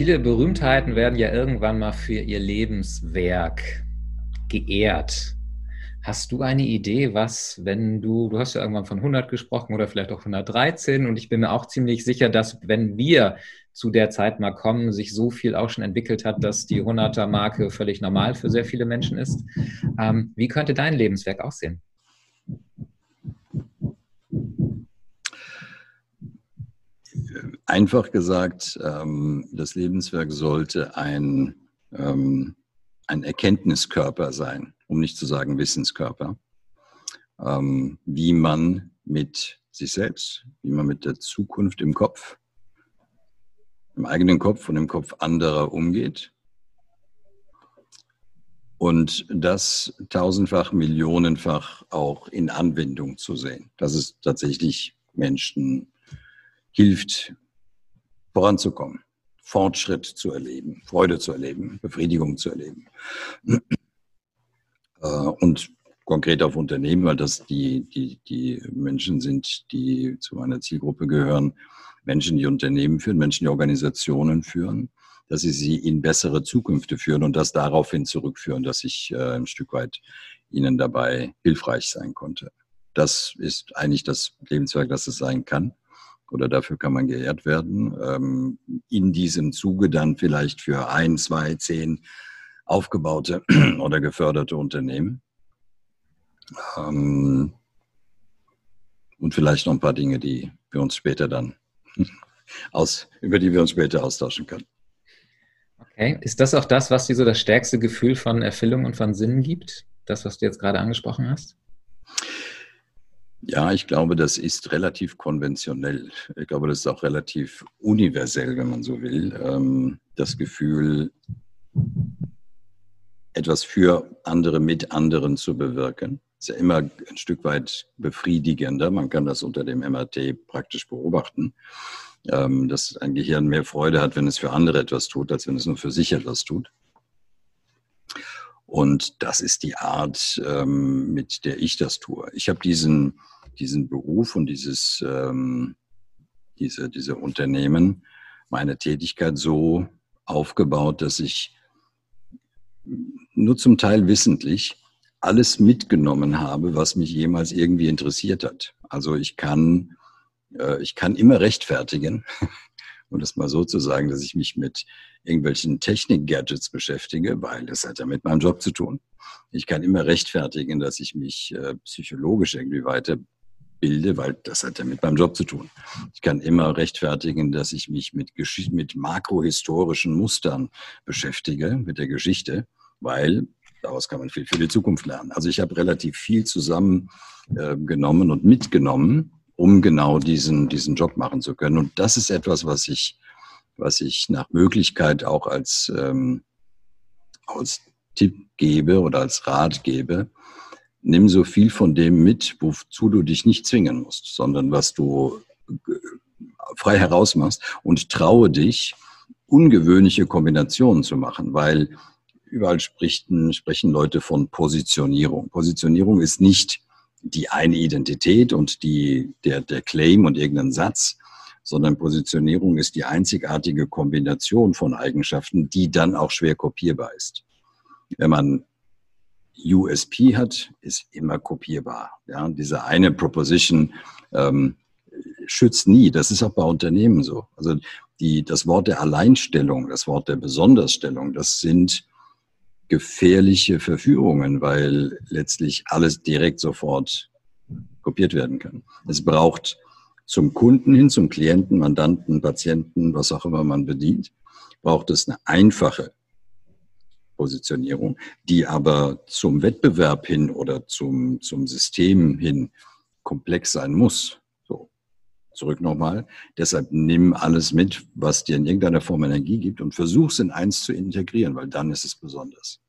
Viele Berühmtheiten werden ja irgendwann mal für ihr Lebenswerk geehrt. Hast du eine Idee, was, wenn du, du hast ja irgendwann von 100 gesprochen oder vielleicht auch 113 und ich bin mir auch ziemlich sicher, dass wenn wir zu der Zeit mal kommen, sich so viel auch schon entwickelt hat, dass die 100er-Marke völlig normal für sehr viele Menschen ist. Ähm, wie könnte dein Lebenswerk aussehen? Einfach gesagt, ähm, das Lebenswerk sollte ein, ähm, ein Erkenntniskörper sein, um nicht zu sagen Wissenskörper, ähm, wie man mit sich selbst, wie man mit der Zukunft im Kopf, im eigenen Kopf und im Kopf anderer umgeht. Und das tausendfach, millionenfach auch in Anwendung zu sehen, dass es tatsächlich Menschen hilft, voranzukommen, Fortschritt zu erleben, Freude zu erleben, Befriedigung zu erleben. Äh, und konkret auf Unternehmen, weil das die, die, die Menschen sind, die zu meiner Zielgruppe gehören, Menschen, die Unternehmen führen, Menschen, die Organisationen führen, dass sie sie in bessere Zukünfte führen und das daraufhin zurückführen, dass ich äh, ein Stück weit ihnen dabei hilfreich sein konnte. Das ist eigentlich das Lebenswerk, das es sein kann oder dafür kann man geehrt werden. Ähm, in diesem Zuge dann vielleicht für ein, zwei, zehn aufgebaute oder geförderte Unternehmen. Ähm, und vielleicht noch ein paar Dinge, die wir uns später dann aus, über die wir uns später austauschen können. Okay. Ist das auch das, was dir so das stärkste Gefühl von Erfüllung und von Sinn gibt? Das, was du jetzt gerade angesprochen hast? Ja, ich glaube, das ist relativ konventionell. Ich glaube, das ist auch relativ universell, wenn man so will. Ähm, das Gefühl, etwas für andere mit anderen zu bewirken, ist ja immer ein Stück weit befriedigender. Man kann das unter dem MRT praktisch beobachten, ähm, dass ein Gehirn mehr Freude hat, wenn es für andere etwas tut, als wenn es nur für sich etwas tut. Und das ist die Art, ähm, mit der ich das tue. Ich habe diesen, diesen Beruf und dieses, ähm, diese, diese Unternehmen, meine Tätigkeit so aufgebaut, dass ich nur zum Teil wissentlich alles mitgenommen habe, was mich jemals irgendwie interessiert hat. Also ich kann, äh, ich kann immer rechtfertigen, um das mal so zu sagen, dass ich mich mit irgendwelchen Technik-Gadgets beschäftige, weil das hat ja mit meinem Job zu tun. Ich kann immer rechtfertigen, dass ich mich äh, psychologisch irgendwie weiterbilde, weil das hat ja mit meinem Job zu tun. Ich kann immer rechtfertigen, dass ich mich mit, Gesch mit makrohistorischen Mustern beschäftige, mit der Geschichte, weil daraus kann man viel für die Zukunft lernen. Also ich habe relativ viel zusammengenommen äh, und mitgenommen, um genau diesen, diesen Job machen zu können. Und das ist etwas, was ich was ich nach Möglichkeit auch als, ähm, als Tipp gebe oder als Rat gebe. Nimm so viel von dem mit, wozu du dich nicht zwingen musst, sondern was du äh, frei herausmachst und traue dich, ungewöhnliche Kombinationen zu machen, weil überall sprechen, sprechen Leute von Positionierung. Positionierung ist nicht die eine Identität und die, der, der Claim und irgendein Satz, sondern Positionierung ist die einzigartige Kombination von Eigenschaften, die dann auch schwer kopierbar ist. Wenn man USP hat, ist immer kopierbar. Ja, diese eine Proposition ähm, schützt nie. Das ist auch bei Unternehmen so. Also die, das Wort der Alleinstellung, das Wort der Besondersstellung, das sind gefährliche Verführungen, weil letztlich alles direkt sofort kopiert werden kann. Es braucht zum Kunden hin, zum Klienten, Mandanten, Patienten, was auch immer man bedient, braucht es eine einfache Positionierung, die aber zum Wettbewerb hin oder zum, zum System hin komplex sein muss. Zurück nochmal. Deshalb nimm alles mit, was dir in irgendeiner Form Energie gibt und versuch es in eins zu integrieren, weil dann ist es besonders.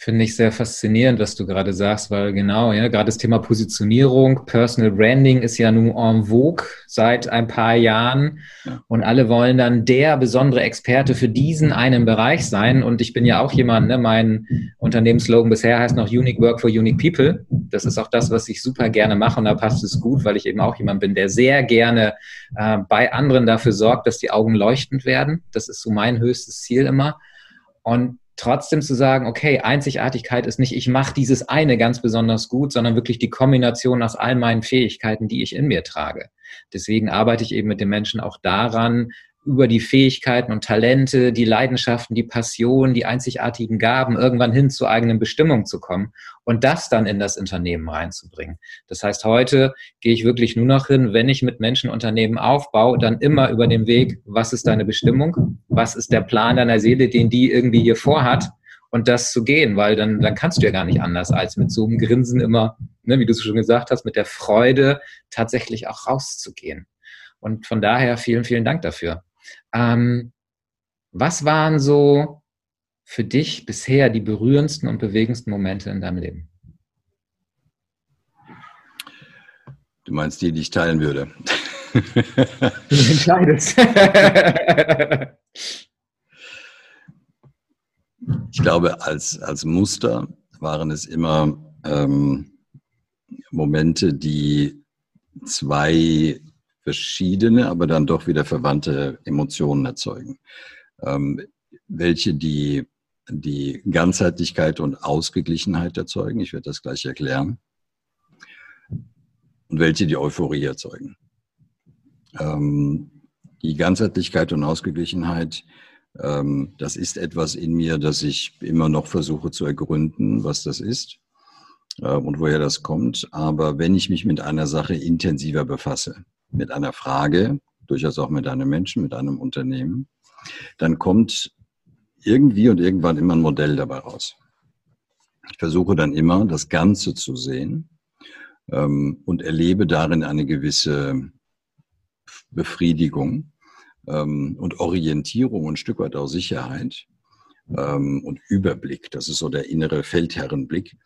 Finde ich sehr faszinierend, was du gerade sagst, weil genau, ja, gerade das Thema Positionierung, Personal Branding ist ja nun en vogue seit ein paar Jahren und alle wollen dann der besondere Experte für diesen einen Bereich sein. Und ich bin ja auch jemand, ne, mein Unternehmensslogan bisher heißt noch Unique Work for Unique People. Das ist auch das, was ich super gerne mache und da passt es gut, weil ich eben auch jemand bin, der sehr gerne äh, bei anderen dafür sorgt, dass die Augen leuchtend werden. Das ist so mein höchstes Ziel immer. Und trotzdem zu sagen, okay, Einzigartigkeit ist nicht, ich mache dieses eine ganz besonders gut, sondern wirklich die Kombination aus all meinen Fähigkeiten, die ich in mir trage. Deswegen arbeite ich eben mit den Menschen auch daran, über die Fähigkeiten und Talente, die Leidenschaften, die Passion, die einzigartigen Gaben irgendwann hin zur eigenen Bestimmung zu kommen und das dann in das Unternehmen reinzubringen. Das heißt, heute gehe ich wirklich nur noch hin, wenn ich mit Menschen Unternehmen aufbaue, dann immer über den Weg, was ist deine Bestimmung? Was ist der Plan deiner Seele, den die irgendwie hier vorhat? Und das zu gehen, weil dann, dann kannst du ja gar nicht anders, als mit so einem Grinsen immer, ne, wie du es schon gesagt hast, mit der Freude tatsächlich auch rauszugehen. Und von daher vielen, vielen Dank dafür. Ähm, was waren so für dich bisher die berührendsten und bewegendsten Momente in deinem Leben? Du meinst die, die ich teilen würde? Du entscheidest. ich glaube, als, als Muster waren es immer ähm, Momente, die zwei verschiedene, aber dann doch wieder verwandte Emotionen erzeugen, ähm, welche die, die Ganzheitlichkeit und Ausgeglichenheit erzeugen. Ich werde das gleich erklären. Und welche die Euphorie erzeugen. Ähm, die Ganzheitlichkeit und Ausgeglichenheit, ähm, das ist etwas in mir, das ich immer noch versuche zu ergründen, was das ist äh, und woher das kommt. Aber wenn ich mich mit einer Sache intensiver befasse, mit einer Frage, durchaus auch mit einem Menschen, mit einem Unternehmen, dann kommt irgendwie und irgendwann immer ein Modell dabei raus. Ich versuche dann immer, das Ganze zu sehen ähm, und erlebe darin eine gewisse Befriedigung ähm, und Orientierung und ein Stück weit auch Sicherheit ähm, und Überblick. Das ist so der innere Feldherrenblick,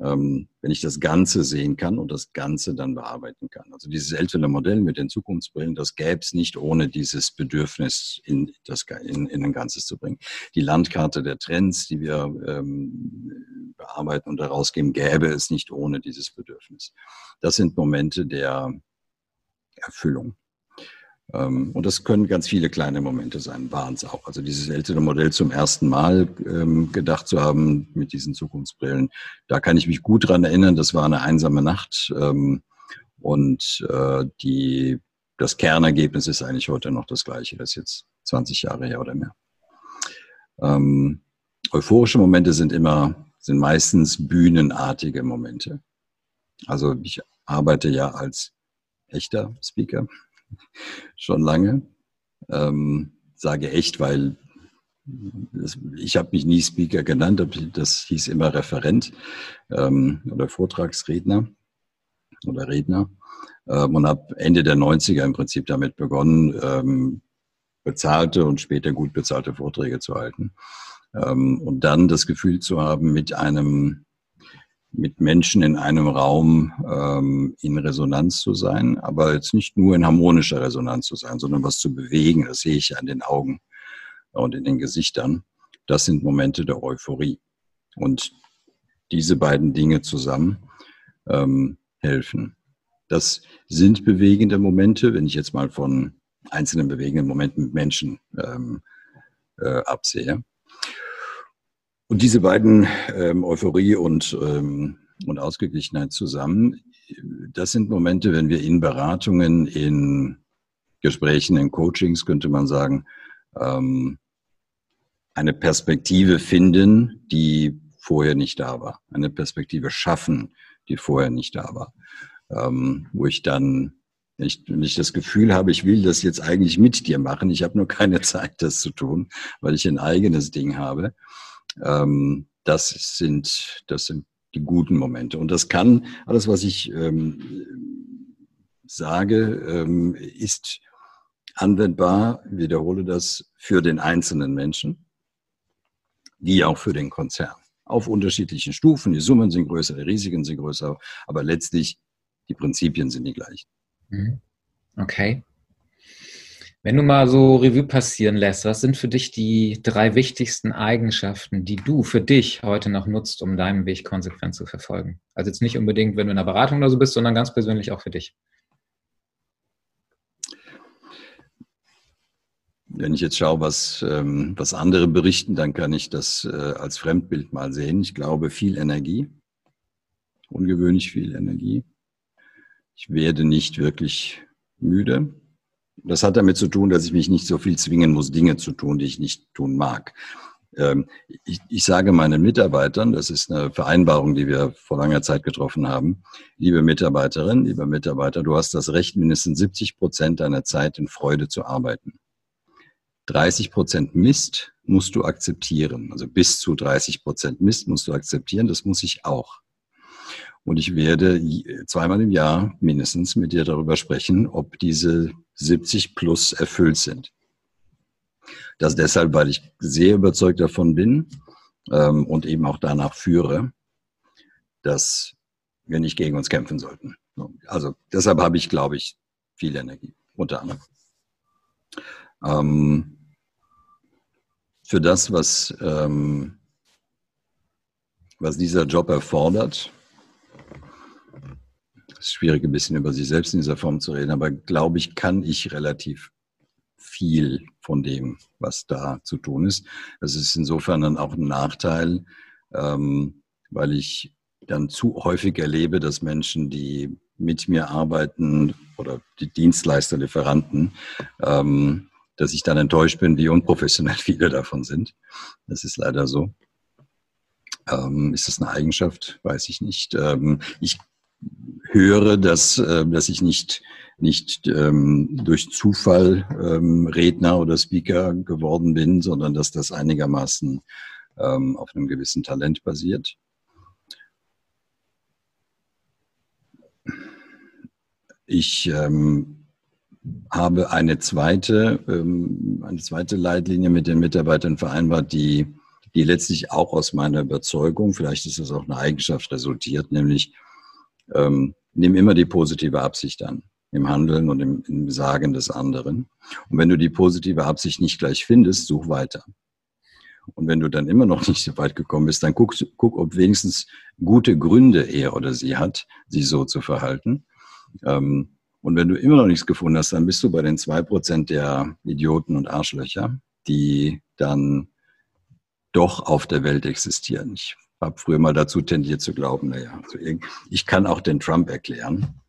ähm, wenn ich das Ganze sehen kann und das Ganze dann bearbeiten kann. Also dieses ältere Modell mit den Zukunftsbrillen, das gäbe es nicht ohne dieses Bedürfnis in, das, in, in ein Ganzes zu bringen. Die Landkarte der Trends, die wir ähm, bearbeiten und herausgeben, gäbe es nicht ohne dieses Bedürfnis. Das sind Momente der Erfüllung. Ähm, und das können ganz viele kleine Momente sein, waren es auch. Also dieses ältere Modell zum ersten Mal ähm, gedacht zu haben mit diesen Zukunftsbrillen, da kann ich mich gut dran erinnern, das war eine einsame Nacht. Ähm, und äh, die, das Kernergebnis ist eigentlich heute noch das gleiche, das ist jetzt 20 Jahre her oder mehr. Ähm, euphorische Momente sind immer, sind meistens bühnenartige Momente. Also ich arbeite ja als echter Speaker schon lange. Ähm, sage echt, weil das, ich habe mich nie Speaker genannt, das hieß immer Referent ähm, oder Vortragsredner oder Redner ähm, und habe Ende der 90er im Prinzip damit begonnen, ähm, bezahlte und später gut bezahlte Vorträge zu halten. Ähm, und dann das Gefühl zu haben, mit einem mit Menschen in einem Raum ähm, in Resonanz zu sein, aber jetzt nicht nur in harmonischer Resonanz zu sein, sondern was zu bewegen. Das sehe ich an den Augen und in den Gesichtern. Das sind Momente der Euphorie. Und diese beiden Dinge zusammen ähm, helfen. Das sind bewegende Momente, wenn ich jetzt mal von einzelnen bewegenden Momenten mit Menschen ähm, äh, absehe. Und diese beiden ähm, Euphorie und, ähm, und Ausgeglichenheit zusammen, das sind Momente, wenn wir in Beratungen, in Gesprächen, in Coachings, könnte man sagen, ähm, eine Perspektive finden, die vorher nicht da war. Eine Perspektive schaffen, die vorher nicht da war. Ähm, wo ich dann wenn ich, wenn ich das Gefühl habe, ich will das jetzt eigentlich mit dir machen, ich habe nur keine Zeit, das zu tun, weil ich ein eigenes Ding habe, ähm, das sind, das sind die guten Momente. Und das kann, alles, was ich ähm, sage, ähm, ist anwendbar, wiederhole das, für den einzelnen Menschen, wie auch für den Konzern. auf unterschiedlichen Stufen. Die Summen sind größer, die Risiken sind größer, aber letztlich die Prinzipien sind die gleichen. Mhm. Okay. Wenn du mal so Revue passieren lässt, was sind für dich die drei wichtigsten Eigenschaften, die du für dich heute noch nutzt, um deinen Weg konsequent zu verfolgen? Also jetzt nicht unbedingt, wenn du in einer Beratung oder so bist, sondern ganz persönlich auch für dich. Wenn ich jetzt schaue, was, ähm, was andere berichten, dann kann ich das äh, als Fremdbild mal sehen. Ich glaube, viel Energie, ungewöhnlich viel Energie. Ich werde nicht wirklich müde. Das hat damit zu tun, dass ich mich nicht so viel zwingen muss, Dinge zu tun, die ich nicht tun mag. Ähm, ich, ich, sage meinen Mitarbeitern, das ist eine Vereinbarung, die wir vor langer Zeit getroffen haben, liebe Mitarbeiterin, lieber Mitarbeiter, du hast das Recht, mindestens 70 Prozent deiner Zeit in Freude zu arbeiten. 30 Prozent Mist musst du akzeptieren. Also bis zu 30 Prozent Mist musst du akzeptieren. Das muss ich auch. Und ich werde zweimal im Jahr mindestens mit dir darüber sprechen, ob diese 70 plus erfüllt sind. Das deshalb, weil ich sehr überzeugt davon bin ähm, und eben auch danach führe, dass wir nicht gegen uns kämpfen sollten. Also deshalb habe ich, glaube ich, viel Energie, unter anderem. Ähm, für das, was, ähm, was dieser Job erfordert, ist schwierig, ein bisschen über sich selbst in dieser Form zu reden, aber glaube ich, kann ich relativ viel von dem, was da zu tun ist. Das ist insofern dann auch ein Nachteil, ähm, weil ich dann zu häufig erlebe, dass Menschen, die mit mir arbeiten oder die Dienstleister, Lieferanten, ähm, dass ich dann enttäuscht bin, wie unprofessionell viele davon sind. Das ist leider so. Ähm, ist das eine Eigenschaft? Weiß ich nicht. Ähm, ich höre, dass, äh, dass ich nicht, nicht ähm, durch Zufall ähm, Redner oder Speaker geworden bin, sondern dass das einigermaßen ähm, auf einem gewissen Talent basiert. Ich ähm, habe eine zweite, ähm, eine zweite Leitlinie mit den Mitarbeitern vereinbart, die, die letztlich auch aus meiner Überzeugung, vielleicht ist das auch eine Eigenschaft resultiert, nämlich ähm, nimm immer die positive Absicht an im Handeln und im, im Sagen des anderen. Und wenn du die positive Absicht nicht gleich findest, such weiter. Und wenn du dann immer noch nicht so weit gekommen bist, dann guck, guck ob wenigstens gute Gründe er oder sie hat, sich so zu verhalten. Ähm, und wenn du immer noch nichts gefunden hast, dann bist du bei den zwei Prozent der Idioten und Arschlöcher, die dann doch auf der Welt existieren. Ich habe früher mal dazu tendiert zu glauben, naja, also ich kann auch den Trump erklären,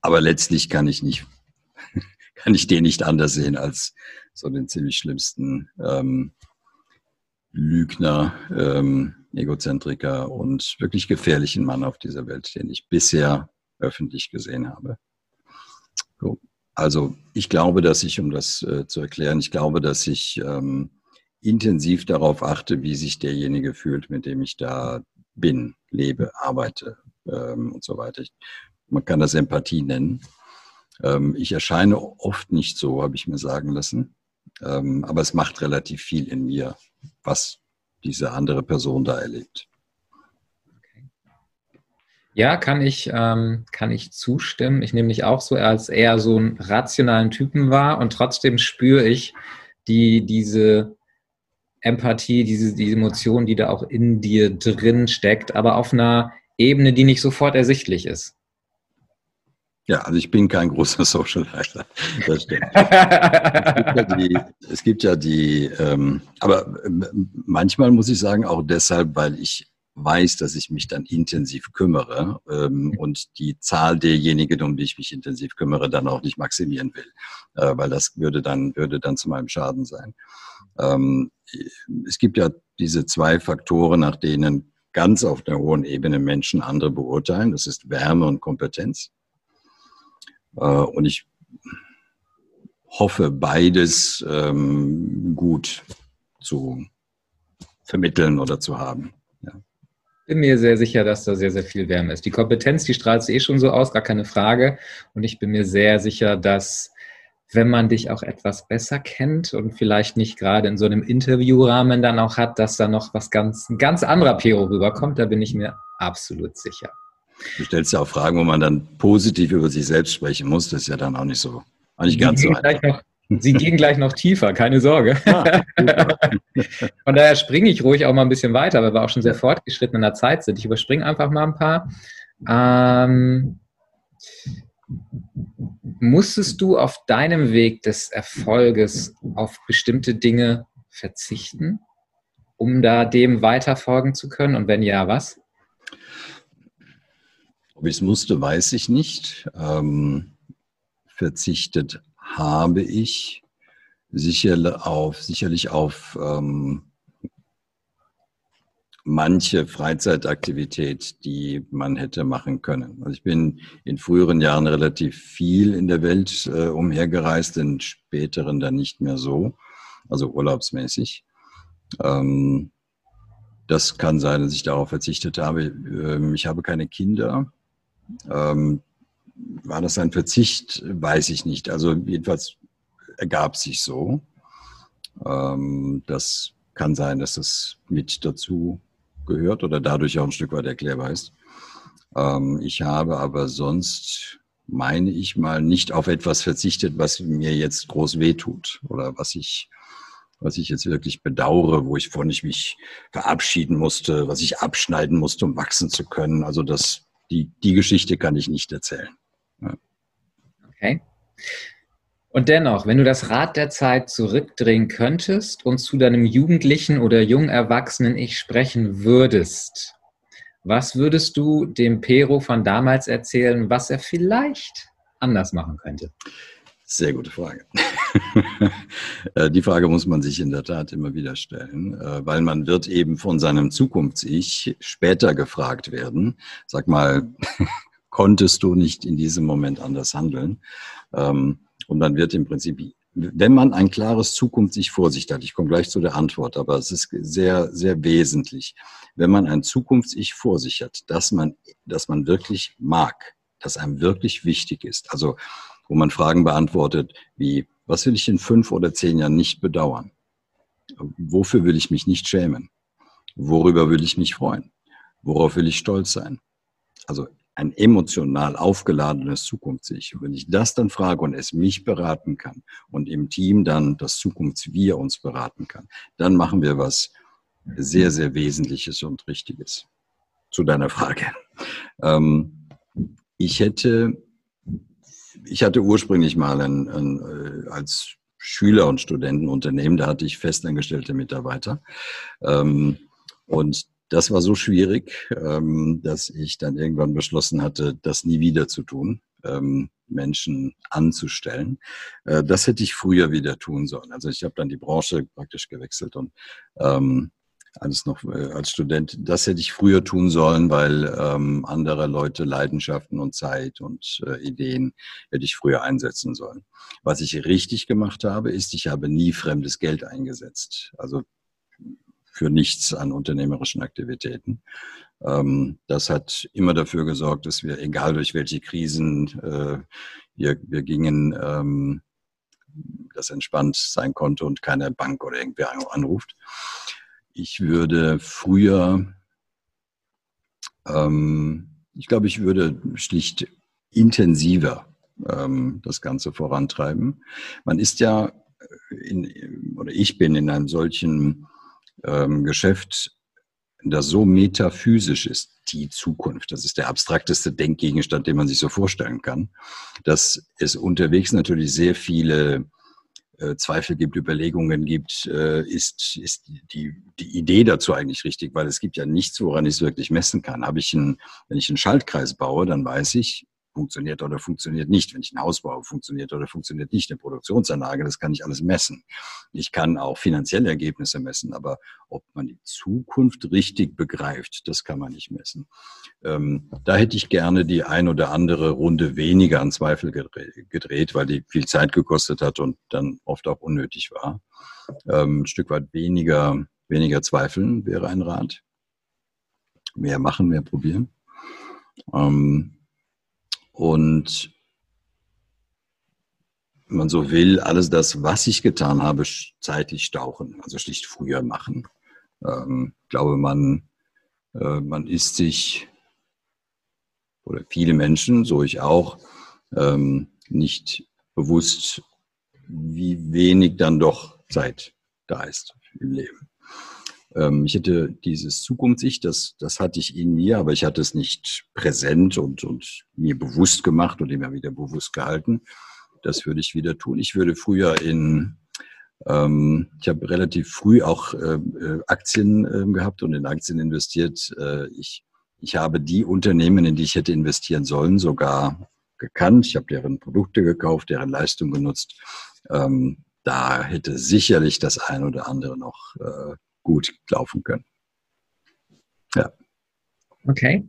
aber letztlich kann ich nicht, kann ich den nicht anders sehen als so den ziemlich schlimmsten ähm, Lügner, ähm, Egozentriker und wirklich gefährlichen Mann auf dieser Welt, den ich bisher öffentlich gesehen habe. Also ich glaube, dass ich, um das äh, zu erklären, ich glaube, dass ich ähm, intensiv darauf achte, wie sich derjenige fühlt, mit dem ich da bin, lebe, arbeite ähm, und so weiter. Ich, man kann das Empathie nennen. Ähm, ich erscheine oft nicht so, habe ich mir sagen lassen. Ähm, aber es macht relativ viel in mir, was diese andere Person da erlebt. Ja, kann ich, ähm, kann ich zustimmen. Ich nehme mich auch so als eher so einen rationalen Typen wahr und trotzdem spüre ich die, diese Empathie, diese, diese Emotion, die da auch in dir drin steckt, aber auf einer Ebene, die nicht sofort ersichtlich ist. Ja, also ich bin kein großer Socializer. Das stimmt. es gibt ja die, gibt ja die ähm, aber äh, manchmal muss ich sagen, auch deshalb, weil ich weiß, dass ich mich dann intensiv kümmere ähm, und die Zahl derjenigen, um die ich mich intensiv kümmere, dann auch nicht maximieren will, äh, weil das würde dann, würde dann zu meinem Schaden sein. Ähm, es gibt ja diese zwei Faktoren, nach denen ganz auf der hohen Ebene Menschen andere beurteilen. Das ist Wärme und Kompetenz. Äh, und ich hoffe, beides ähm, gut zu vermitteln oder zu haben bin mir sehr sicher, dass da sehr, sehr viel Wärme ist. Die Kompetenz, die strahlt eh schon so aus, gar keine Frage. Und ich bin mir sehr sicher, dass wenn man dich auch etwas besser kennt und vielleicht nicht gerade in so einem Interviewrahmen dann auch hat, dass da noch was ganz, ein ganz anderer Pero rüberkommt, da bin ich mir absolut sicher. Du stellst ja auch Fragen, wo man dann positiv über sich selbst sprechen muss. Das ist ja dann auch nicht so, auch nicht ganz so einfach. Noch, Sie gehen gleich noch tiefer, keine Sorge. Ah, Von daher springe ich ruhig auch mal ein bisschen weiter, weil wir auch schon sehr fortgeschritten in der Zeit sind. Ich überspringe einfach mal ein paar. Ähm, musstest du auf deinem Weg des Erfolges auf bestimmte Dinge verzichten, um da dem weiterfolgen zu können? Und wenn ja, was? Ob ich es musste, weiß ich nicht. Ähm, verzichtet habe ich sicher auf, sicherlich auf ähm, manche Freizeitaktivität, die man hätte machen können. Also ich bin in früheren Jahren relativ viel in der Welt äh, umhergereist, in späteren dann nicht mehr so, also urlaubsmäßig. Ähm, das kann sein, dass ich darauf verzichtet habe. Ähm, ich habe keine Kinder. Ähm, war das ein Verzicht? Weiß ich nicht. Also jedenfalls ergab sich so. Ähm, das kann sein, dass das mit dazu gehört oder dadurch auch ein Stück weit erklärbar ist. Ähm, ich habe aber sonst, meine ich mal, nicht auf etwas verzichtet, was mir jetzt groß wehtut oder was ich, was ich jetzt wirklich bedauere, wo ich von ich mich verabschieden musste, was ich abschneiden musste, um wachsen zu können. Also das, die, die Geschichte kann ich nicht erzählen. Ja. Okay. Und dennoch, wenn du das Rad der Zeit zurückdrehen könntest und zu deinem jugendlichen oder jungen Erwachsenen Ich sprechen würdest, was würdest du dem Pero von damals erzählen, was er vielleicht anders machen könnte? Sehr gute Frage. Äh, die Frage muss man sich in der Tat immer wieder stellen, äh, weil man wird eben von seinem Zukunfts-Ich später gefragt werden. Sag mal, konntest du nicht in diesem Moment anders handeln? Ähm, und dann wird im Prinzip, wenn man ein klares Zukunft sich vor sich hat, ich komme gleich zu der Antwort, aber es ist sehr, sehr wesentlich, wenn man ein Zukunfts-Ich vor sich hat, dass man, dass man wirklich mag, das einem wirklich wichtig ist. Also, wo man Fragen beantwortet, wie, was will ich in fünf oder zehn Jahren nicht bedauern? Wofür will ich mich nicht schämen? Worüber will ich mich freuen? Worauf will ich stolz sein? Also ein emotional aufgeladenes Zukunfts-Ich. Und wenn ich das dann frage und es mich beraten kann und im Team dann das Zukunfts-Wir uns beraten kann, dann machen wir was sehr, sehr Wesentliches und Richtiges. Zu deiner Frage. Ähm, ich hätte, ich hatte ursprünglich mal ein, ein, äh, als Schüler und Studentenunternehmen, da hatte ich festangestellte Mitarbeiter. Ähm, und das war so schwierig, ähm, dass ich dann irgendwann beschlossen hatte, das nie wieder zu tun, ähm, Menschen anzustellen. Äh, das hätte ich früher wieder tun sollen. Also ich habe dann die Branche praktisch gewechselt und ähm, alles noch äh, als Student. Das hätte ich früher tun sollen, weil ähm, andere Leute Leidenschaften und Zeit und äh, Ideen hätte ich früher einsetzen sollen. Was ich richtig gemacht habe, ist, ich habe nie fremdes Geld eingesetzt. Also für nichts an unternehmerischen Aktivitäten. Ähm, das hat immer dafür gesorgt, dass wir, egal durch welche Krisen äh, wir, wir gingen, ähm, das entspannt sein konnte und keine Bank oder irgendwer anruft. Ich würde früher, ähm, ich glaube, ich würde schlicht intensiver das Ganze vorantreiben. Man ist ja in, oder ich bin in einem solchen ähm, Geschäft, das so metaphysisch ist, die Zukunft. Das ist der abstrakteste Denkgegenstand, den man sich so vorstellen kann, dass es unterwegs natürlich sehr viele äh, Zweifel gibt, Überlegungen gibt, äh, ist, ist die, die Idee dazu eigentlich richtig, weil es gibt ja nichts, woran ich es wirklich messen kann. Habe ich einen, wenn ich einen Schaltkreis baue, dann weiß ich, funktioniert oder funktioniert nicht. Wenn ich ein Haus baue, funktioniert oder funktioniert nicht. Eine Produktionsanlage, das kann ich alles messen. Ich kann auch finanzielle Ergebnisse messen, aber ob man die Zukunft richtig begreift, das kann man nicht messen. Ähm, da hätte ich gerne die ein oder andere Runde weniger an Zweifel gedreht, weil die viel Zeit gekostet hat und dann oft auch unnötig war. Ähm, ein Stück weit weniger, weniger Zweifeln wäre ein Rat. Mehr machen, mehr probieren. Ähm, und wenn man so will, alles das, was ich getan habe, zeitlich stauchen, also schlicht früher machen. Ähm, ich glaube, man, äh, man ist sich, oder viele Menschen, so ich auch, ähm, nicht bewusst, wie wenig dann doch Zeit da ist im Leben. Ähm, ich hatte dieses Zukunftssicht, das, das hatte ich in mir, aber ich hatte es nicht präsent und, und mir bewusst gemacht und immer wieder bewusst gehalten. Das würde ich wieder tun. Ich würde früher in, ähm, ich habe relativ früh auch äh, äh Aktien äh, gehabt und in Aktien investiert. Äh, ich, ich habe die Unternehmen, in die ich hätte investieren sollen, sogar gekannt. Ich habe deren Produkte gekauft, deren Leistung genutzt. Ähm, da hätte sicherlich das ein oder andere noch äh, gut laufen können. Ja. Okay.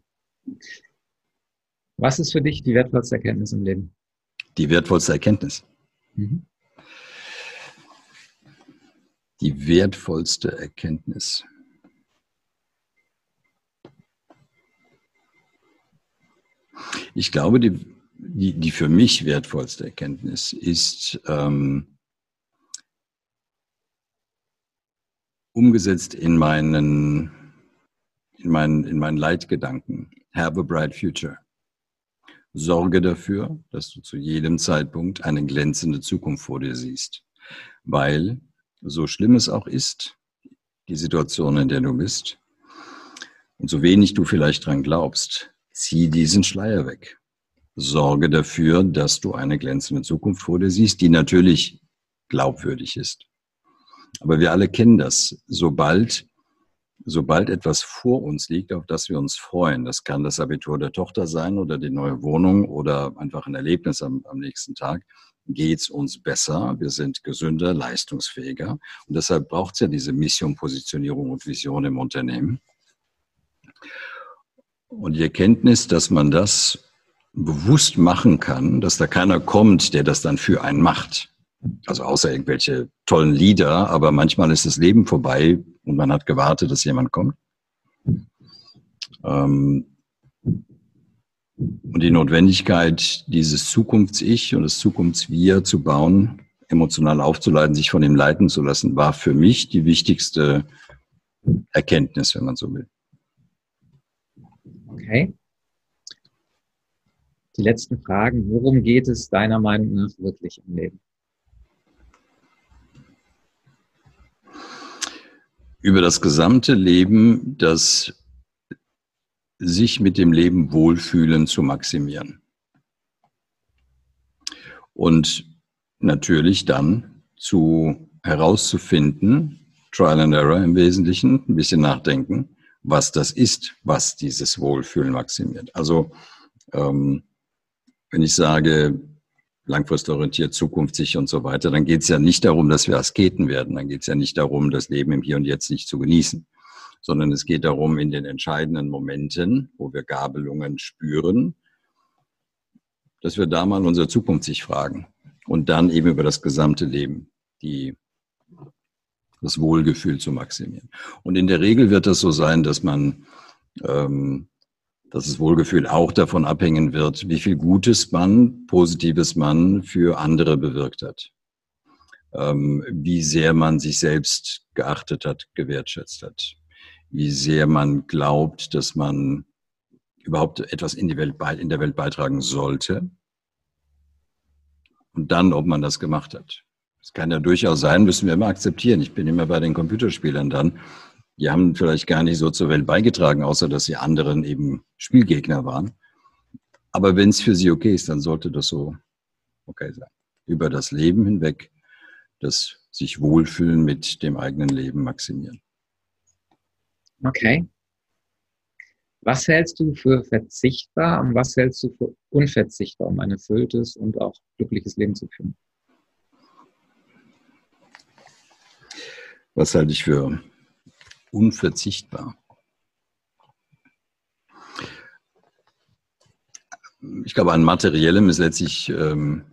Was ist für dich die wertvollste Erkenntnis im Leben? Die wertvollste Erkenntnis. Mhm. Die wertvollste Erkenntnis. Ich glaube, die, die, die für mich wertvollste Erkenntnis ist, ähm, umgesetzt in meinen, in meinen, in meinen Leitgedanken. Have a bright future. Sorge dafür, dass du zu jedem Zeitpunkt eine glänzende Zukunft vor dir siehst. Weil, so schlimm es auch ist, die Situation, in der du bist, und so wenig du vielleicht dran glaubst, zieh diesen Schleier weg. Sorge dafür, dass du eine glänzende Zukunft vor dir siehst, die natürlich glaubwürdig ist. Aber wir alle kennen das. Sobald, sobald etwas vor uns liegt, auf das wir uns freuen, das kann das Abitur der Tochter sein oder die neue Wohnung oder einfach ein Erlebnis am, am nächsten Tag, geht es uns besser, wir sind gesünder, leistungsfähiger. Und deshalb braucht es ja diese Mission, Positionierung und Vision im Unternehmen. Und die Erkenntnis, dass man das bewusst machen kann, dass da keiner kommt, der das dann für einen macht. Also außer irgendwelche tollen Lieder, aber manchmal ist das Leben vorbei und man hat gewartet, dass jemand kommt. Ähm, und die Notwendigkeit, dieses Zukunfts-Ich und das Zukunfts-Wir zu bauen, emotional aufzuleiten, sich von ihm leiten zu lassen, war für mich die wichtigste Erkenntnis, wenn man so will. Okay. Die letzten Fragen. Worum geht es deiner Meinung nach wirklich im Leben? Über das gesamte Leben das sich mit dem Leben wohlfühlen zu maximieren. Und natürlich dann zu herauszufinden, Trial and Error im Wesentlichen, ein bisschen nachdenken, was das ist, was dieses Wohlfühlen maximiert. Also ähm, wenn ich sage, langfristorientiert, zukunftssicher und so weiter, dann geht es ja nicht darum, dass wir Asketen werden. Dann geht es ja nicht darum, das Leben im Hier und Jetzt nicht zu genießen, sondern es geht darum, in den entscheidenden Momenten, wo wir Gabelungen spüren, dass wir da mal unsere Zukunft sich fragen und dann eben über das gesamte Leben die, das Wohlgefühl zu maximieren. Und in der Regel wird das so sein, dass man ähm, dass das Wohlgefühl auch davon abhängen wird, wie viel Gutes man, Positives man für andere bewirkt hat. Ähm, wie sehr man sich selbst geachtet hat, gewertschätzt hat. Wie sehr man glaubt, dass man überhaupt etwas in, die Welt, in der Welt beitragen sollte. Und dann, ob man das gemacht hat. Das kann ja durchaus sein, müssen wir immer akzeptieren. Ich bin immer bei den Computerspielern dann die haben vielleicht gar nicht so zur Welt beigetragen, außer dass sie anderen eben Spielgegner waren. Aber wenn es für sie okay ist, dann sollte das so okay sein. Über das Leben hinweg, das sich wohlfühlen mit dem eigenen Leben maximieren. Okay. Was hältst du für verzichtbar und was hältst du für unverzichtbar, um ein erfülltes und auch glückliches Leben zu führen? Was halte ich für unverzichtbar. Ich glaube, an materiellem ist letztlich ähm,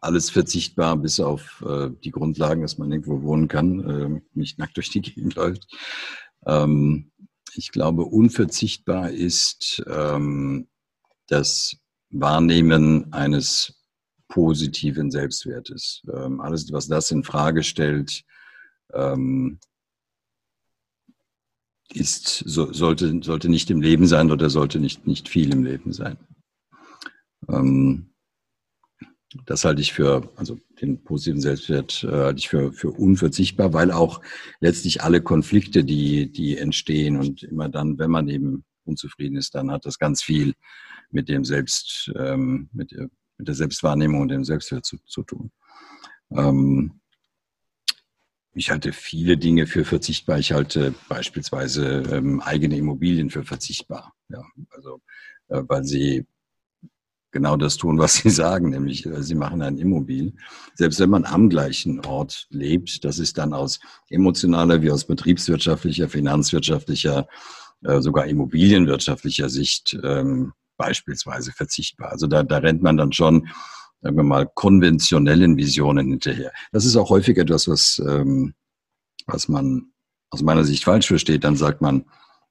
alles verzichtbar, bis auf äh, die Grundlagen, dass man irgendwo wohnen kann, äh, nicht nackt durch die Gegend läuft. Ähm, ich glaube, unverzichtbar ist ähm, das Wahrnehmen eines positiven Selbstwertes. Ähm, alles, was das in Frage stellt, ähm, ist, so, sollte, sollte nicht im Leben sein oder sollte nicht, nicht viel im Leben sein. Ähm, das halte ich für, also den positiven Selbstwert äh, halte ich für, für unverzichtbar, weil auch letztlich alle Konflikte, die, die entstehen und immer dann, wenn man eben unzufrieden ist, dann hat das ganz viel mit dem Selbst, ähm, mit, der, mit der Selbstwahrnehmung und dem Selbstwert zu, zu tun. Ähm, ich halte viele Dinge für verzichtbar. Ich halte beispielsweise ähm, eigene Immobilien für verzichtbar. Ja, also äh, weil sie genau das tun, was sie sagen, nämlich äh, sie machen ein Immobil. Selbst wenn man am gleichen Ort lebt, das ist dann aus emotionaler wie aus betriebswirtschaftlicher, finanzwirtschaftlicher, äh, sogar immobilienwirtschaftlicher Sicht ähm, beispielsweise verzichtbar. Also da, da rennt man dann schon sagen wir mal, konventionellen Visionen hinterher. Das ist auch häufig etwas, was, ähm, was man aus meiner Sicht falsch versteht. Dann sagt man,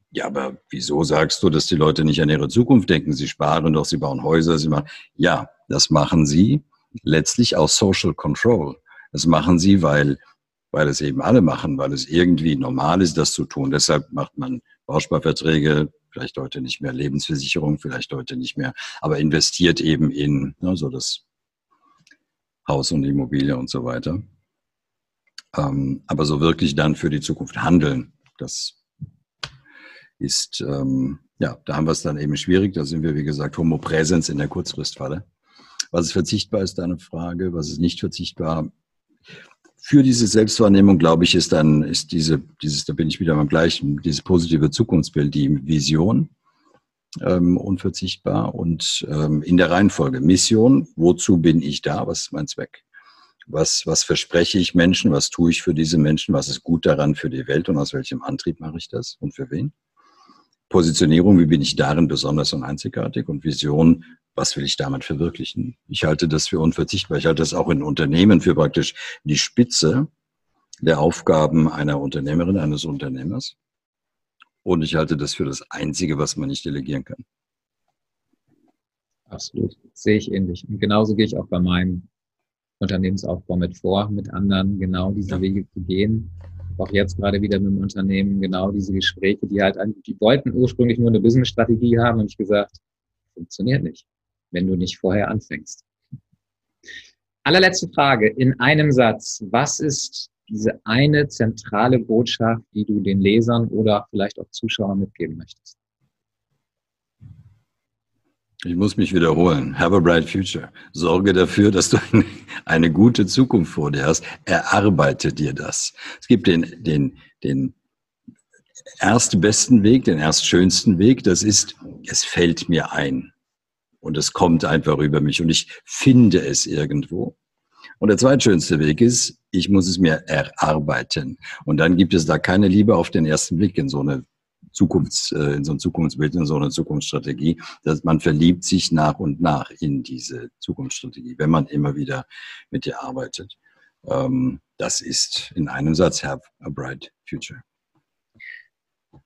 ja, aber wieso sagst du, dass die Leute nicht an ihre Zukunft denken? Sie sparen doch, sie bauen Häuser, sie machen. Ja, das machen sie letztlich aus Social Control. Das machen sie, weil, weil es eben alle machen, weil es irgendwie normal ist, das zu tun. Deshalb macht man Bausparverträge, vielleicht heute nicht mehr Lebensversicherung, vielleicht heute nicht mehr, aber investiert eben in ne, so das Haus und Immobilie und so weiter. Ähm, aber so wirklich dann für die Zukunft handeln, das ist, ähm, ja, da haben wir es dann eben schwierig. Da sind wir, wie gesagt, Homo Präsens in der Kurzfristfalle. Was ist verzichtbar, ist eine Frage. Was ist nicht verzichtbar? Für diese Selbstwahrnehmung, glaube ich, ist dann, ist diese, dieses, da bin ich wieder beim gleichen, dieses positive Zukunftsbild, die Vision ähm, unverzichtbar und ähm, in der Reihenfolge Mission, wozu bin ich da, was ist mein Zweck? Was, was verspreche ich Menschen, was tue ich für diese Menschen, was ist gut daran für die Welt und aus welchem Antrieb mache ich das und für wen? Positionierung, wie bin ich darin besonders und einzigartig und Vision, was will ich damit verwirklichen? Ich halte das für unverzichtbar. Ich halte das auch in Unternehmen für praktisch die Spitze der Aufgaben einer Unternehmerin, eines Unternehmers. Und ich halte das für das Einzige, was man nicht delegieren kann. Absolut. Sehe ich ähnlich. Und genauso gehe ich auch bei meinem Unternehmensaufbau mit vor, mit anderen genau diese ja. Wege zu gehen. Auch jetzt gerade wieder mit dem Unternehmen genau diese Gespräche, die halt, die wollten ursprünglich nur eine Business-Strategie haben und ich gesagt, funktioniert nicht, wenn du nicht vorher anfängst. Allerletzte Frage in einem Satz. Was ist diese eine zentrale Botschaft, die du den Lesern oder vielleicht auch Zuschauern mitgeben möchtest? Ich muss mich wiederholen. Have a bright future. Sorge dafür, dass du eine, gute Zukunft vor dir hast. Erarbeite dir das. Es gibt den, den, den erstbesten Weg, den erstschönsten Weg. Das ist, es fällt mir ein. Und es kommt einfach über mich und ich finde es irgendwo. Und der zweitschönste Weg ist, ich muss es mir erarbeiten. Und dann gibt es da keine Liebe auf den ersten Blick in so eine Zukunfts, äh, in so ein Zukunftsbild, in so eine Zukunftsstrategie, dass man verliebt sich nach und nach in diese Zukunftsstrategie, wenn man immer wieder mit ihr arbeitet. Ähm, das ist in einem Satz, have a bright future.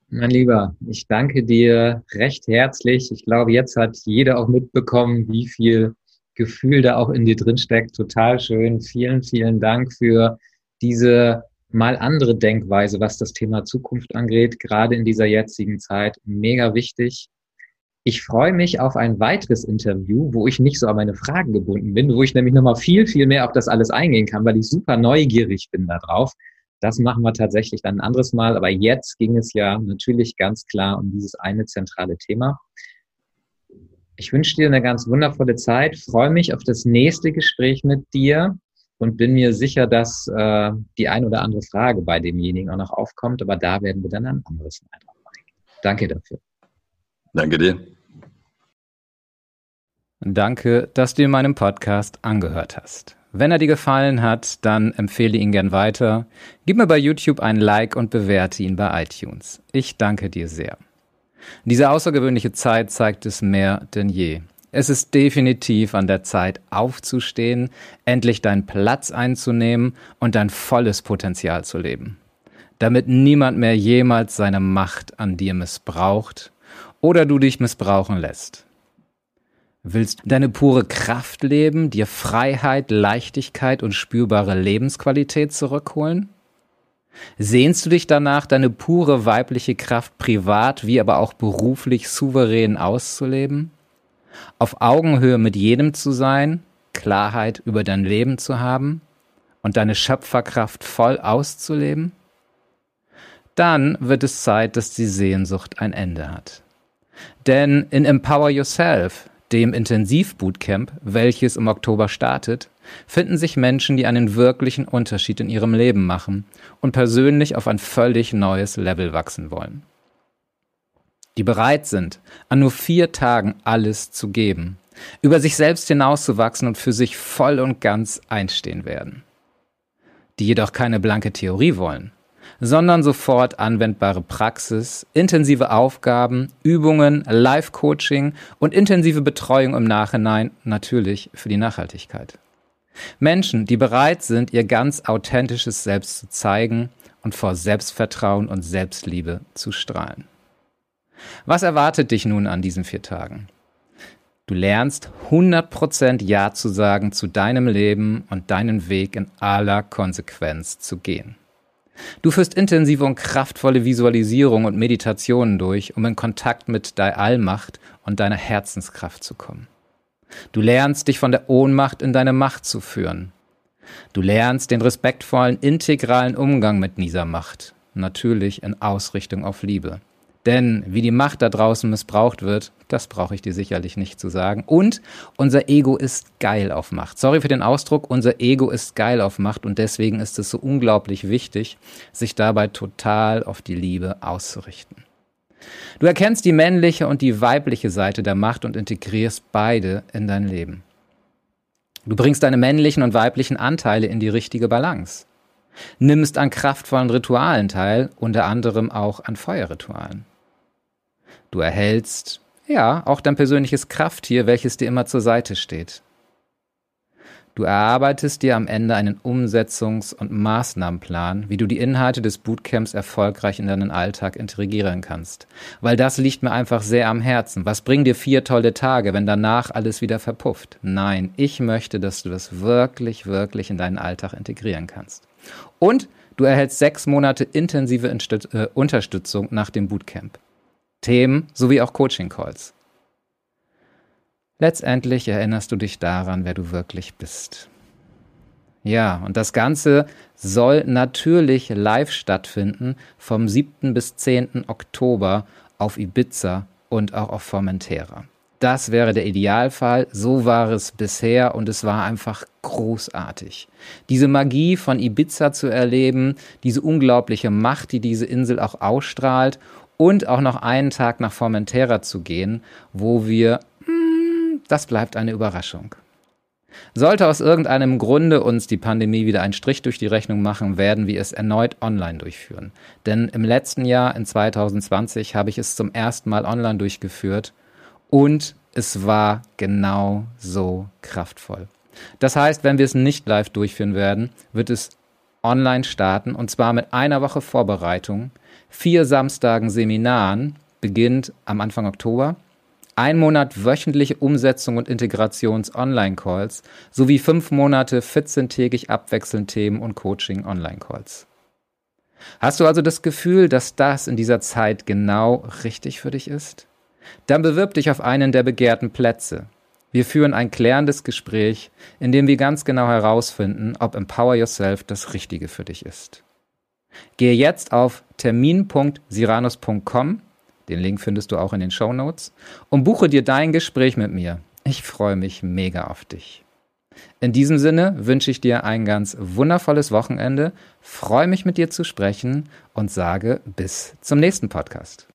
Mein Lieber, ich danke dir recht herzlich. Ich glaube, jetzt hat jeder auch mitbekommen, wie viel Gefühl da auch in dir drin steckt. Total schön. Vielen, vielen Dank für diese mal andere Denkweise, was das Thema Zukunft angeht, gerade in dieser jetzigen Zeit. Mega wichtig. Ich freue mich auf ein weiteres Interview, wo ich nicht so an meine Fragen gebunden bin, wo ich nämlich nochmal viel, viel mehr auf das alles eingehen kann, weil ich super neugierig bin darauf. Das machen wir tatsächlich dann ein anderes Mal. Aber jetzt ging es ja natürlich ganz klar um dieses eine zentrale Thema. Ich wünsche dir eine ganz wundervolle Zeit, freue mich auf das nächste Gespräch mit dir und bin mir sicher, dass äh, die ein oder andere Frage bei demjenigen auch noch aufkommt, aber da werden wir dann ein anderes Mal drauf eingehen. Danke dafür. Danke dir. Danke, dass du in meinem Podcast angehört hast. Wenn er dir gefallen hat, dann empfehle ihn gern weiter. Gib mir bei YouTube ein Like und bewerte ihn bei iTunes. Ich danke dir sehr. Diese außergewöhnliche Zeit zeigt es mehr denn je. Es ist definitiv an der Zeit aufzustehen, endlich deinen Platz einzunehmen und dein volles Potenzial zu leben. Damit niemand mehr jemals seine Macht an dir missbraucht oder du dich missbrauchen lässt. Willst du deine pure Kraft leben, dir Freiheit, Leichtigkeit und spürbare Lebensqualität zurückholen? Sehnst du dich danach, deine pure weibliche Kraft privat wie aber auch beruflich souverän auszuleben? Auf Augenhöhe mit jedem zu sein, Klarheit über dein Leben zu haben und deine Schöpferkraft voll auszuleben? Dann wird es Zeit, dass die Sehnsucht ein Ende hat. Denn in Empower Yourself, dem Intensivbootcamp, welches im Oktober startet, finden sich Menschen, die einen wirklichen Unterschied in ihrem Leben machen und persönlich auf ein völlig neues Level wachsen wollen. Die bereit sind, an nur vier Tagen alles zu geben, über sich selbst hinauszuwachsen und für sich voll und ganz einstehen werden. Die jedoch keine blanke Theorie wollen, sondern sofort anwendbare Praxis, intensive Aufgaben, Übungen, Live-Coaching und intensive Betreuung im Nachhinein natürlich für die Nachhaltigkeit. Menschen, die bereit sind, ihr ganz authentisches Selbst zu zeigen und vor Selbstvertrauen und Selbstliebe zu strahlen. Was erwartet dich nun an diesen vier Tagen? Du lernst 100% Ja zu sagen zu deinem Leben und deinen Weg in aller Konsequenz zu gehen. Du führst intensive und kraftvolle Visualisierung und Meditationen durch, um in Kontakt mit deiner Allmacht und deiner Herzenskraft zu kommen. Du lernst dich von der Ohnmacht in deine Macht zu führen. Du lernst den respektvollen, integralen Umgang mit dieser Macht, natürlich in Ausrichtung auf Liebe. Denn wie die Macht da draußen missbraucht wird, das brauche ich dir sicherlich nicht zu sagen. Und unser Ego ist geil auf Macht. Sorry für den Ausdruck, unser Ego ist geil auf Macht und deswegen ist es so unglaublich wichtig, sich dabei total auf die Liebe auszurichten. Du erkennst die männliche und die weibliche Seite der Macht und integrierst beide in dein Leben. Du bringst deine männlichen und weiblichen Anteile in die richtige Balance. Nimmst an kraftvollen Ritualen teil, unter anderem auch an Feuerritualen. Du erhältst, ja, auch dein persönliches Krafttier, welches dir immer zur Seite steht. Du erarbeitest dir am Ende einen Umsetzungs- und Maßnahmenplan, wie du die Inhalte des Bootcamps erfolgreich in deinen Alltag integrieren kannst. Weil das liegt mir einfach sehr am Herzen. Was bringen dir vier tolle Tage, wenn danach alles wieder verpufft? Nein, ich möchte, dass du das wirklich, wirklich in deinen Alltag integrieren kannst. Und du erhältst sechs Monate intensive äh, Unterstützung nach dem Bootcamp. Themen sowie auch Coaching-Calls. Letztendlich erinnerst du dich daran, wer du wirklich bist. Ja, und das Ganze soll natürlich live stattfinden vom 7. bis 10. Oktober auf Ibiza und auch auf Formentera. Das wäre der Idealfall, so war es bisher und es war einfach großartig. Diese Magie von Ibiza zu erleben, diese unglaubliche Macht, die diese Insel auch ausstrahlt und auch noch einen Tag nach Formentera zu gehen, wo wir das bleibt eine Überraschung. Sollte aus irgendeinem Grunde uns die Pandemie wieder einen Strich durch die Rechnung machen, werden wir es erneut online durchführen. Denn im letzten Jahr, in 2020, habe ich es zum ersten Mal online durchgeführt und es war genau so kraftvoll. Das heißt, wenn wir es nicht live durchführen werden, wird es online starten und zwar mit einer Woche Vorbereitung, vier Samstagen Seminaren, beginnt am Anfang Oktober ein Monat wöchentliche Umsetzung und Integrations-Online-Calls sowie fünf Monate 14-tägig abwechselnd Themen und Coaching-Online-Calls. Hast du also das Gefühl, dass das in dieser Zeit genau richtig für dich ist? Dann bewirb dich auf einen der begehrten Plätze. Wir führen ein klärendes Gespräch, in dem wir ganz genau herausfinden, ob Empower Yourself das Richtige für dich ist. Gehe jetzt auf termin.siranus.com den Link findest du auch in den Show Notes. Und buche dir dein Gespräch mit mir. Ich freue mich mega auf dich. In diesem Sinne wünsche ich dir ein ganz wundervolles Wochenende, freue mich mit dir zu sprechen und sage bis zum nächsten Podcast.